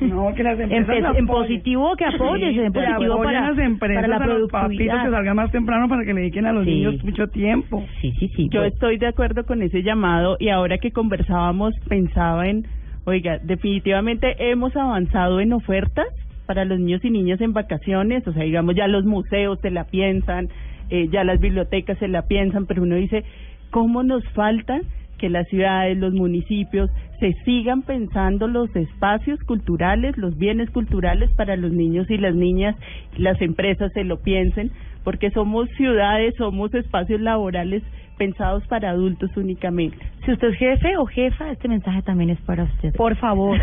No, que las empresas en, positivo que apoyen, en positivo para, las empresas, para la productividad. que salgan más temprano para que le dediquen a los niños mucho tiempo. Sí, sí, sí. Yo estoy de acuerdo con ese llamado y ahora que conversábamos pensaba en, oiga, definitivamente hemos avanzado en ofertas para los niños y niñas en vacaciones, o sea, digamos, ya los museos se la piensan, eh, ya las bibliotecas se la piensan, pero uno dice, ¿cómo nos falta que las ciudades, los municipios se sigan pensando los espacios culturales, los bienes culturales para los niños y las niñas, las empresas se lo piensen, porque somos ciudades, somos espacios laborales pensados para adultos únicamente. Si usted es jefe o jefa, este mensaje también es para usted. Por favor.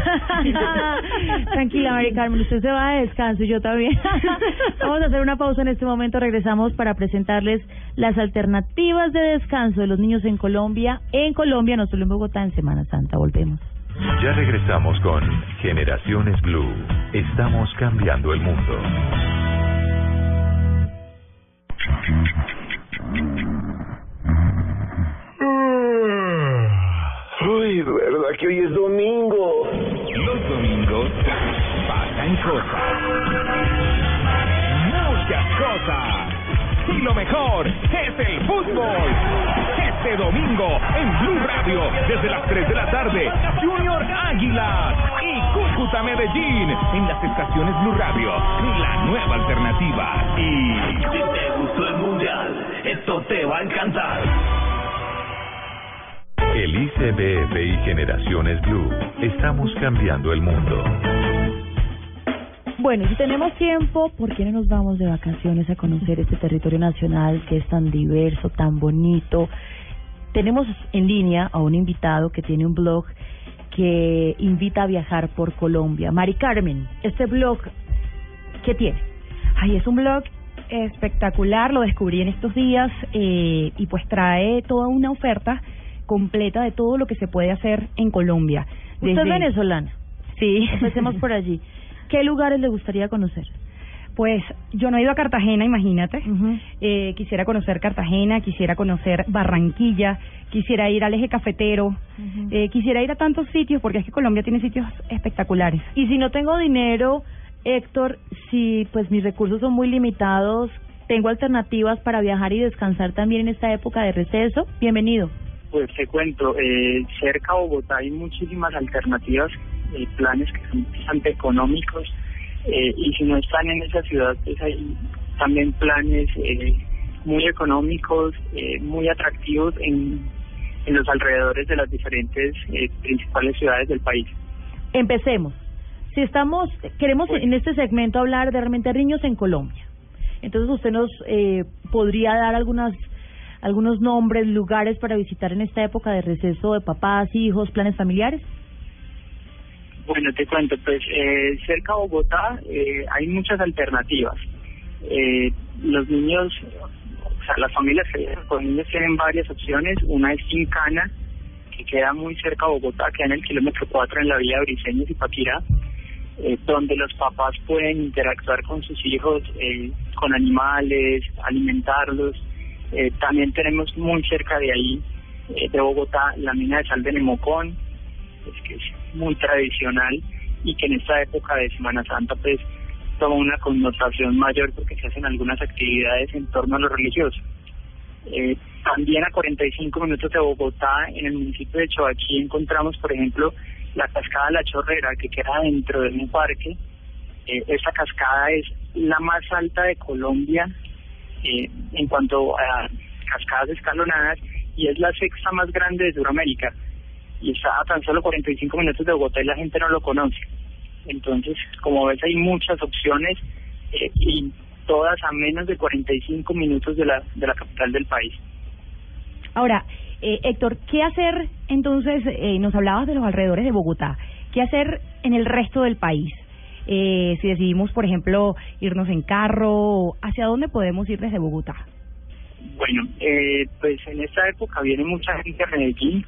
Tranquila, María Carmen, usted se va de descanso y yo también. Vamos a hacer una pausa en este momento. Regresamos para presentarles las alternativas de descanso de los niños en Colombia. En Colombia, no solo en Bogotá, en Semana Santa. Volvemos. Ya regresamos con Generaciones Blue. Estamos cambiando el mundo. Desde las 3 de la tarde, Junior Águilas y Cúcuta Medellín en las estaciones Blue Radio, la nueva alternativa. Y si te gustó el mundial, esto te va a encantar. El ICBF y Generaciones Blue. Estamos cambiando el mundo. Bueno, si tenemos tiempo, ¿por qué no nos vamos de vacaciones a conocer este territorio nacional que es tan diverso, tan bonito? Tenemos en línea a un invitado que tiene un blog que invita a viajar por Colombia. Mari Carmen, este blog, ¿qué tiene? Ay, es un blog espectacular, lo descubrí en estos días eh, y pues trae toda una oferta completa de todo lo que se puede hacer en Colombia. Usted es venezolana. Sí. Empecemos por allí. ¿Qué lugares le gustaría conocer? Pues yo no he ido a Cartagena, imagínate. eh, quisiera conocer Cartagena, quisiera conocer Barranquilla, quisiera ir al eje cafetero, eh, quisiera ir a tantos sitios porque es que Colombia tiene sitios espectaculares. Y si no tengo dinero, Héctor, si pues mis recursos son muy limitados, tengo alternativas para viajar y descansar también en esta época de receso. Bienvenido. Pues te cuento, eh, cerca a Bogotá hay muchísimas alternativas, eh, planes que son bastante económicos eh, y si no están en esa ciudad, pues hay también planes eh, muy económicos, eh, muy atractivos en, en los alrededores de las diferentes eh, principales ciudades del país. Empecemos. Si estamos, queremos en este segmento hablar de realmente niños en Colombia. Entonces usted nos eh, podría dar algunas algunos nombres, lugares para visitar en esta época de receso de papás, hijos, planes familiares. Bueno, te cuento, pues eh, cerca a Bogotá eh, hay muchas alternativas. Eh, los niños, o sea, las familias con niños tienen varias opciones. Una es Quincana, que queda muy cerca a Bogotá, queda en el kilómetro 4 en la vía de Briceños y Paquirá, eh, donde los papás pueden interactuar con sus hijos, eh, con animales, alimentarlos. Eh, también tenemos muy cerca de ahí, eh, de Bogotá, la mina de sal de Nemocón, pues, que es muy tradicional y que en esta época de Semana Santa pues toma una connotación mayor porque se hacen algunas actividades en torno a lo religioso. Eh, también a 45 minutos de Bogotá, en el municipio de Choachí, encontramos, por ejemplo, la cascada La Chorrera, que queda dentro de un parque. Eh, esta cascada es la más alta de Colombia eh, en cuanto a cascadas escalonadas y es la sexta más grande de Sudamérica y está a tan solo 45 minutos de Bogotá y la gente no lo conoce. Entonces, como ves, hay muchas opciones eh, y todas a menos de 45 minutos de la, de la capital del país. Ahora, eh, Héctor, ¿qué hacer entonces? Eh, nos hablabas de los alrededores de Bogotá. ¿Qué hacer en el resto del país? Eh, si decidimos, por ejemplo, irnos en carro, ¿hacia dónde podemos ir desde Bogotá? Bueno, eh, pues en esta época viene mucha gente a Medellín.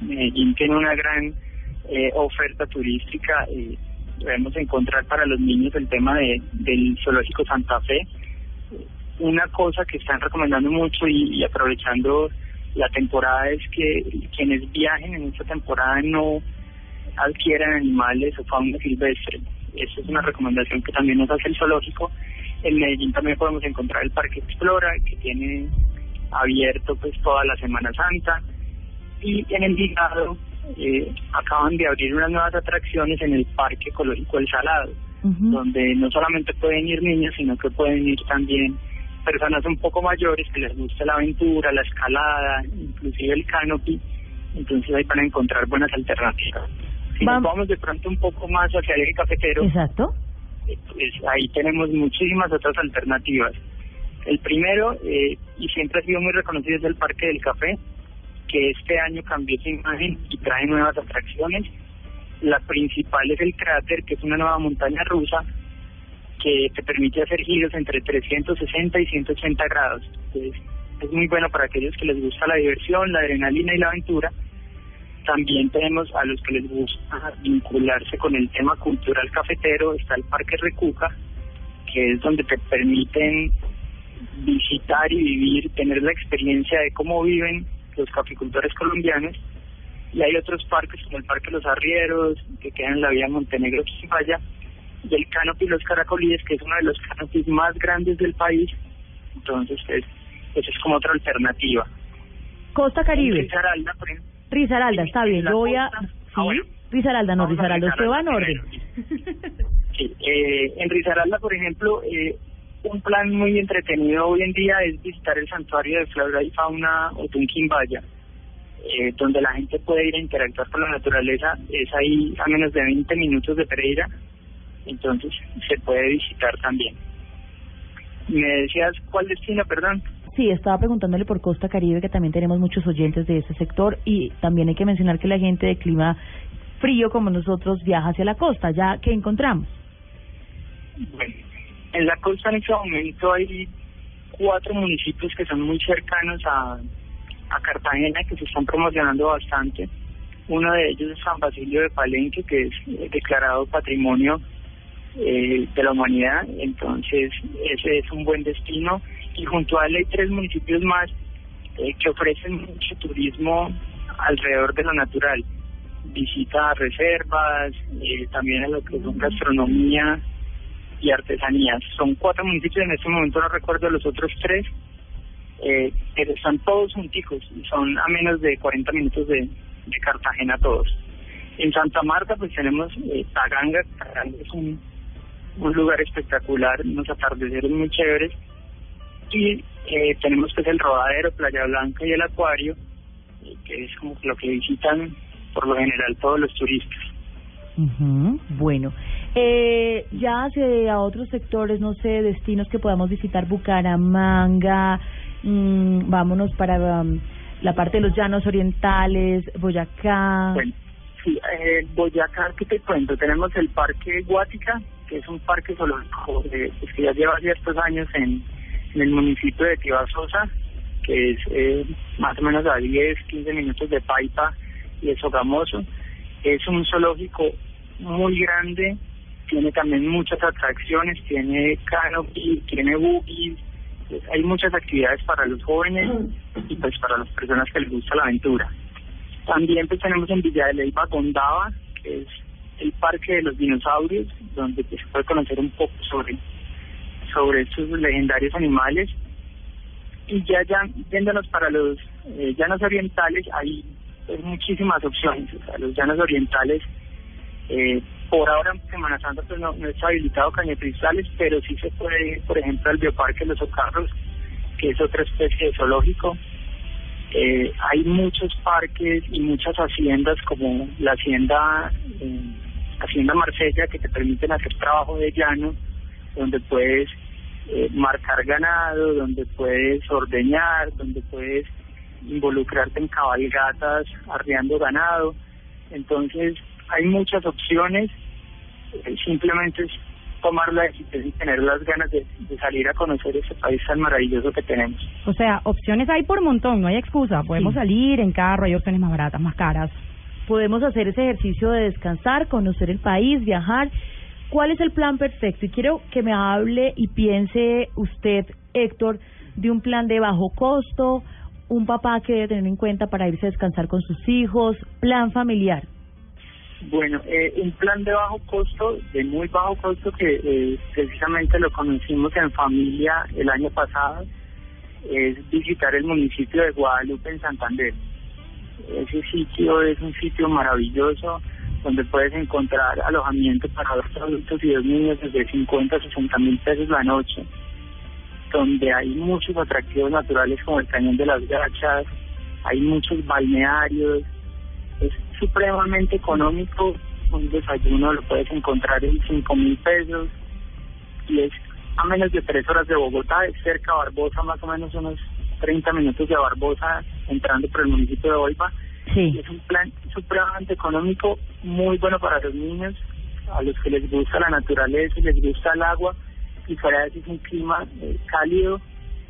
Medellín tiene una gran eh, oferta turística. Eh, debemos encontrar para los niños el tema de, del zoológico Santa Fe. Una cosa que están recomendando mucho y, y aprovechando la temporada es que quienes viajen en esta temporada no adquieran animales o fauna silvestre. Esa es una recomendación que también nos hace el zoológico. En Medellín también podemos encontrar el Parque Explora, que tiene abierto pues toda la Semana Santa. Y en Envigado eh, acaban de abrir unas nuevas atracciones en el Parque Ecológico El Salado, donde no solamente pueden ir niños, sino que pueden ir también personas un poco mayores que les gusta la aventura, la escalada, inclusive el canopy. Entonces ahí van a encontrar buenas alternativas. Si nos vamos de pronto un poco más hacia el eje cafetero, Exacto. eh, pues ahí tenemos muchísimas otras alternativas. El primero, eh, y siempre ha sido muy reconocido, es el Parque del Café, que este año cambió su imagen y trae nuevas atracciones. La principal es el cráter, que es una nueva montaña rusa que te permite hacer giros entre 360 y 180 grados. Es muy bueno para aquellos que les gusta la diversión, la adrenalina y la aventura. También tenemos a los que les gusta vincularse con el tema cultural cafetero, está el Parque Recuca, que es donde te permiten visitar y vivir, tener la experiencia de cómo viven los caficultores colombianos. Y hay otros parques como el Parque Los Arrieros, que queda en la vía Montenegro Quimbaya, y el Canopy Los Caracolíes, que es uno de los canopis más grandes del país. Entonces, pues, esa es como otra alternativa. Costa Caribe. En Risaralda, por ejemplo, Risaralda, está bien. Yo voy a. costa- Sí. Ah, bueno. Risaralda, no, Risaralda. Usted va en orden. Sí, eh, en Risaralda, por ejemplo, eh, un plan muy entretenido hoy en día es visitar el santuario de flora y fauna Otunquimbaya, eh, donde la gente puede ir a interactuar con la naturaleza. Es ahí a menos de 20 minutos de Pereira, entonces se puede visitar también. Me decías, ¿cuál destino, perdón? Sí, estaba preguntándole por Costa Caribe, que también tenemos muchos oyentes de ese sector y también hay que mencionar que la gente de clima frío como nosotros viaja hacia la costa. ¿Ya qué encontramos? Bueno, en la costa en este momento hay cuatro municipios que son muy cercanos a, a Cartagena que se están promocionando bastante. Uno de ellos es San Basilio de Palenque, que es declarado patrimonio eh, de la humanidad. Entonces, ese es un buen destino. Y junto a él hay tres municipios más eh, que ofrecen mucho turismo alrededor de lo natural. Visita a reservas, eh, también a lo que son gastronomía y artesanías. Son cuatro municipios, en este momento no recuerdo los otros tres, eh, pero están todos junticos y son a menos de 40 minutos de, Cartagena todos. En Santa Marta pues tenemos eh, Taganga, es un, lugar espectacular, unos atardeceres muy chéveres y eh, tenemos pues el Rodadero, Playa Blanca y el Acuario, eh, que es como lo que visitan por lo general todos los turistas. Bueno, eh, ya hacia otros sectores, no sé, destinos que podamos visitar, Bucaramanga, mm, vámonos para um, la parte de los llanos orientales, Boyacá. Bueno, sí, eh, Boyacá, ¿qué te cuento? Tenemos el Parque Guática, que es un parque zoológico eh, pues, que ya lleva ciertos años en, en el municipio de Tibasosa, que es eh, más o menos a 10, 15 minutos de Paipa y de Sogamoso. Es un zoológico muy grande, tiene también muchas atracciones, tiene canopy, tiene buggies, pues, hay muchas actividades para los jóvenes y pues para las personas que les gusta la aventura. También pues tenemos en Villa de Leyva Gondaba, que es el parque de los dinosaurios, donde pues, se puede conocer un poco sobre, sobre estos legendarios animales. Y ya, ya viéndonos para los eh, llanos orientales, hay pues, muchísimas opciones. Los llanos orientales, eh, por ahora en Semana Santa pues, no, no está habilitado cañetristales, pero sí se puede ir, por ejemplo, al Bioparque Los Ocarros, que es otra especie de zoológico. Eh, hay muchos parques y muchas haciendas como la hacienda eh, Hacienda Marsella que te permiten hacer trabajo de llano, donde puedes eh, marcar ganado, donde puedes ordeñar, donde puedes involucrarte en cabalgatas arriando ganado. Entonces, hay muchas opciones, simplemente es tomar la decisión y tener las ganas de, de salir a conocer ese país tan maravilloso que tenemos. O sea, opciones hay por montón, no hay excusa. Podemos salir en carro, hay opciones más baratas, más caras. Podemos hacer ese ejercicio de descansar, conocer el país, viajar. ¿Cuál es el plan perfecto? Y quiero que me hable y piense usted, Héctor, de un plan de bajo costo, un papá que debe tener en cuenta para irse a descansar con sus hijos, plan familiar. Bueno, eh, un plan de bajo costo, de muy bajo costo, que eh, precisamente lo conocimos en familia el año pasado, es visitar el municipio de Guadalupe en Santander. Ese sitio es un sitio maravilloso donde puedes encontrar alojamiento para dos adultos y dos niños desde 50 a 60 mil pesos la noche, donde hay muchos atractivos naturales como el Cañón de las Gachas, hay muchos balnearios, supremamente económico, un desayuno lo puedes encontrar en 5 mil pesos y es a menos de tres horas de Bogotá, es cerca a Barbosa, más o menos unos 30 minutos de Barbosa, entrando por el municipio de Oiva. Sí. Es un plan supremamente económico, muy bueno para los niños, a los que les gusta la naturaleza y les gusta el agua, y fuera de eso es un clima eh, cálido,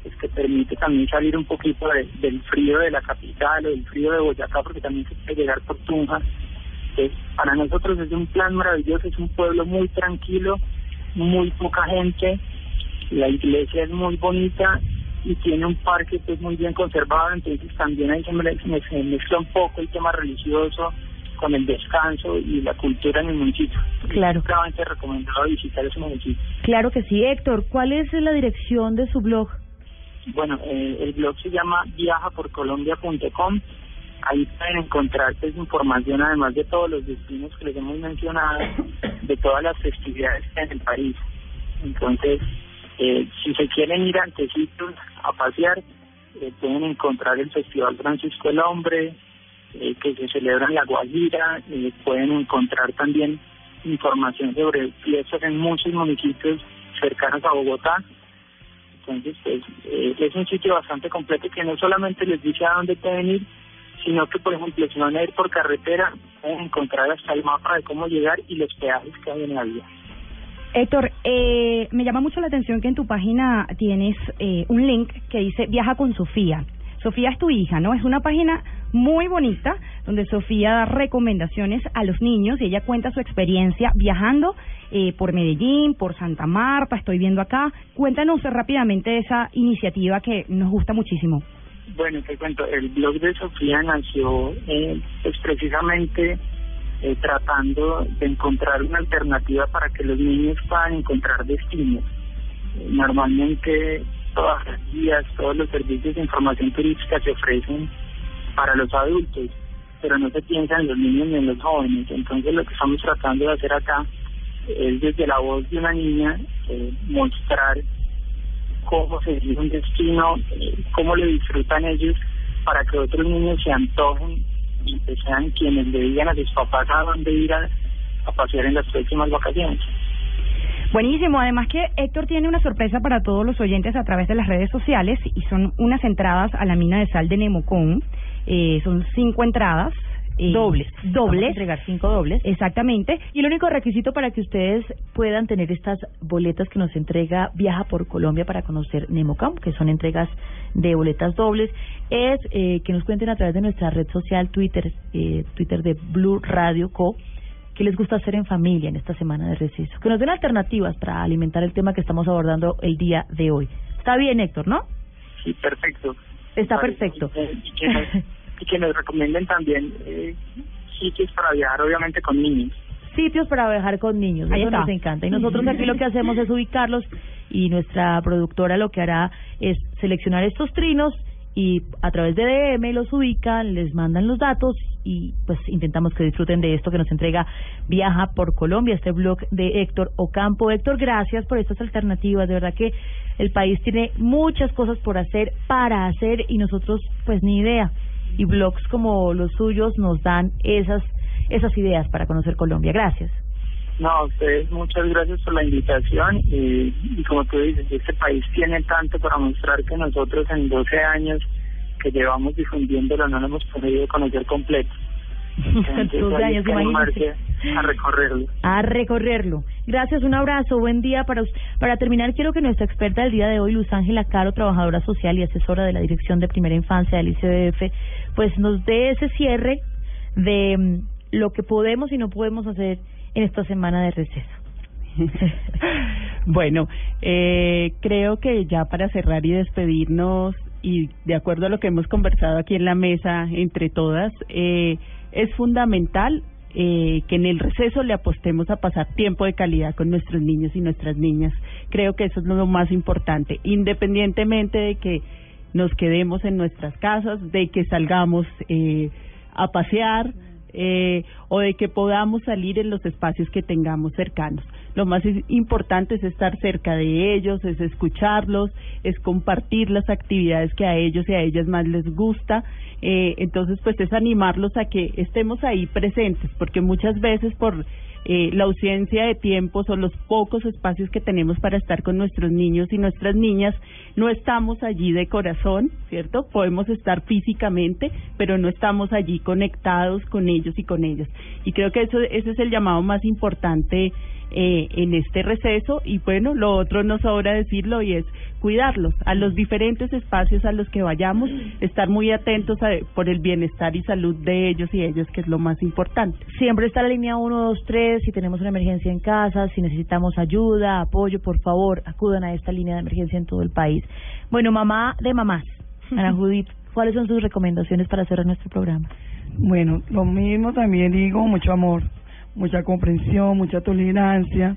es que permite también salir un poquito de- del frío de la capital o del frío de Boyacá, porque también se puede llegar por Tunja. Eh, para nosotros es un plan maravilloso, es un pueblo muy tranquilo, muy poca gente, la iglesia es muy bonita y tiene un parque pues muy bien conservado, entonces también ahí se, me- se me- se mezcla un poco el tema religioso con el descanso y la cultura en el municipio. Claro. Es recomendado visitar ese municipio. Claro que sí, Héctor. ¿Cuál es la dirección de su blog? Bueno, eh, el blog se llama viajaporcolombia.com. Ahí pueden encontrar pues, información, además de todos los destinos que les hemos mencionado, de todas las festividades en el país. Entonces, eh, si se quieren ir antecitos a pasear, eh, pueden encontrar el Festival Francisco el Hombre, eh, que se celebra en La Guajira. eh, pueden encontrar también información sobre fiestas en muchos municipios cercanos a Bogotá. Entonces, pues, eh, es un sitio bastante completo que no solamente les dice a dónde pueden ir, sino que, por ejemplo, si van a ir por carretera, pueden encontrar hasta el mapa de cómo llegar y los peajes que hay en la vía. Héctor, eh, me llama mucho la atención que en tu página tienes eh, un link que dice Viaja con Sofía. Sofía es tu hija, ¿no? Es una página muy bonita donde Sofía da recomendaciones a los niños y ella cuenta su experiencia viajando eh, por Medellín, por Santa Marta, estoy viendo acá. Cuéntanos rápidamente esa iniciativa que nos gusta muchísimo. Bueno, te cuento, el blog de Sofía nació eh, pues precisamente eh, tratando de encontrar una alternativa para que los niños puedan encontrar destinos. Normalmente todas las guías, todos los servicios de información turística se ofrecen para los adultos, pero no se piensa en los niños ni en los jóvenes. Entonces lo que estamos tratando de hacer acá es desde la voz de una niña eh, mostrar cómo se vive un destino, eh, cómo lo disfrutan ellos, para que otros niños se antojen y sean quienes le digan a sus papás a dónde ir a, a pasear en las próximas vacaciones. Buenísimo, además que Héctor tiene una sorpresa para todos los oyentes a través de las redes sociales y son unas entradas a la mina de sal de Nemocón. Eh, son cinco entradas. Eh, Dobles. Vamos a Dobles. entregar cinco dobles. Exactamente. Y el único requisito para que ustedes puedan tener estas boletas que nos entrega Viaja por Colombia para conocer Nemocam, que son entregas de boletas dobles, es eh, que nos cuenten a través de nuestra red social Twitter, eh, Twitter de Blue Radio Co, que les gusta hacer en familia en esta semana de receso. Que nos den alternativas para alimentar el tema que estamos abordando el día de hoy. Está bien, Héctor, ¿no? Sí, perfecto. Está perfecto. Y que, nos, y que nos recomienden también eh, sitios para viajar, obviamente, con niños. sitios para viajar con niños. Ahí Eso está. nos encanta. Y nosotros aquí lo que hacemos es ubicarlos y nuestra productora lo que hará es seleccionar estos trinos y a través de DM los ubican, les mandan los datos y pues intentamos que disfruten de esto que nos entrega Viaja por Colombia, este blog de Héctor Ocampo. Héctor, gracias por estas alternativas. De verdad que el país tiene muchas cosas por hacer, para hacer y nosotros pues ni idea. Y blogs como los suyos nos dan esas esas ideas para conocer Colombia. Gracias. No, a ustedes muchas gracias por la invitación y, y como tú dices, este país tiene tanto para mostrar que nosotros en 12 años que llevamos difundiéndolo no lo hemos podido conocer completo. Entonces, 12 hay años, a recorrerlo. a recorrerlo. Gracias, un abrazo, buen día para para terminar quiero que nuestra experta del día de hoy, Luz Ángela Caro, trabajadora social y asesora de la Dirección de Primera Infancia del ICDF, pues nos dé ese cierre de mm, lo que podemos y no podemos hacer en esta semana de receso. Bueno, eh, creo que ya para cerrar y despedirnos, y de acuerdo a lo que hemos conversado aquí en la mesa entre todas, eh, es fundamental eh, que en el receso le apostemos a pasar tiempo de calidad con nuestros niños y nuestras niñas. Creo que eso es lo más importante, independientemente de que nos quedemos en nuestras casas, de que salgamos eh, a pasear, eh, o de que podamos salir en los espacios que tengamos cercanos. Lo más importante es estar cerca de ellos, es escucharlos, es compartir las actividades que a ellos y a ellas más les gusta. Eh, entonces, pues es animarlos a que estemos ahí presentes, porque muchas veces por eh, la ausencia de tiempos o los pocos espacios que tenemos para estar con nuestros niños y nuestras niñas, no estamos allí de corazón, ¿cierto? Podemos estar físicamente, pero no estamos allí conectados con ellos y con ellas. Y creo que eso ese es el llamado más importante eh, en este receso y bueno, lo otro no sobra decirlo y es cuidarlos a los diferentes espacios a los que vayamos, estar muy atentos a, por el bienestar y salud de ellos y ellas, que es lo más importante. Siempre está la línea 123, si tenemos una emergencia en casa, si necesitamos ayuda, apoyo, por favor, acudan a esta línea de emergencia en todo el país. Bueno, mamá de mamás, Ana Judith, ¿cuáles son sus recomendaciones para cerrar nuestro programa? Bueno, lo mismo también digo, mucho amor, mucha comprensión, mucha tolerancia,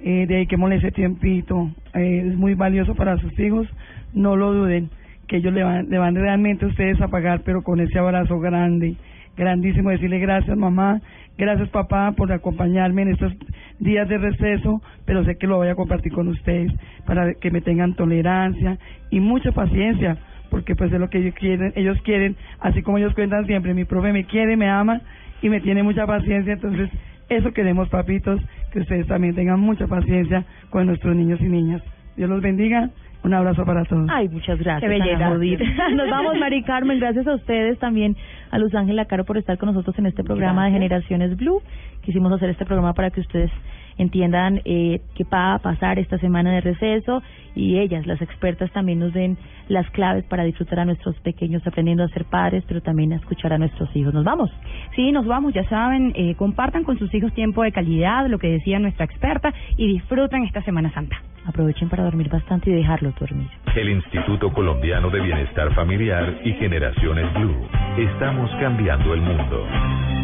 eh, dediquémosle ese tiempito, eh, es muy valioso para sus hijos, no lo duden, que ellos le van, le van realmente a ustedes a pagar, pero con ese abrazo grande, grandísimo, decirle gracias mamá, gracias papá por acompañarme en estos días de receso, pero sé que lo voy a compartir con ustedes para que me tengan tolerancia y mucha paciencia, porque pues es lo que ellos quieren, ellos quieren, así como ellos cuentan siempre, mi profe me quiere, me ama y me tiene mucha paciencia, entonces eso queremos papitos, que ustedes también tengan mucha paciencia con nuestros niños y niñas. Dios los bendiga, un abrazo para todos. Ay, muchas gracias. Qué belleza. Nos vamos, Mari Carmen. Gracias a ustedes también, a Luz Ángela Caro, por estar con nosotros en este programa de. Generaciones Blue. Quisimos hacer este programa para que ustedes entiendan eh, qué va a pasar esta semana de receso y ellas, las expertas, también nos den las claves para disfrutar a nuestros pequeños aprendiendo a ser padres, pero también a escuchar a nuestros hijos. Nos vamos. Sí, nos vamos, ya saben, eh, compartan con sus hijos tiempo de calidad, lo que decía nuestra experta, y disfruten esta Semana Santa. Aprovechen para dormir bastante y dejarlos dormir. El Instituto Colombiano de Bienestar Familiar y Generaciones Blue. Estamos cambiando el mundo.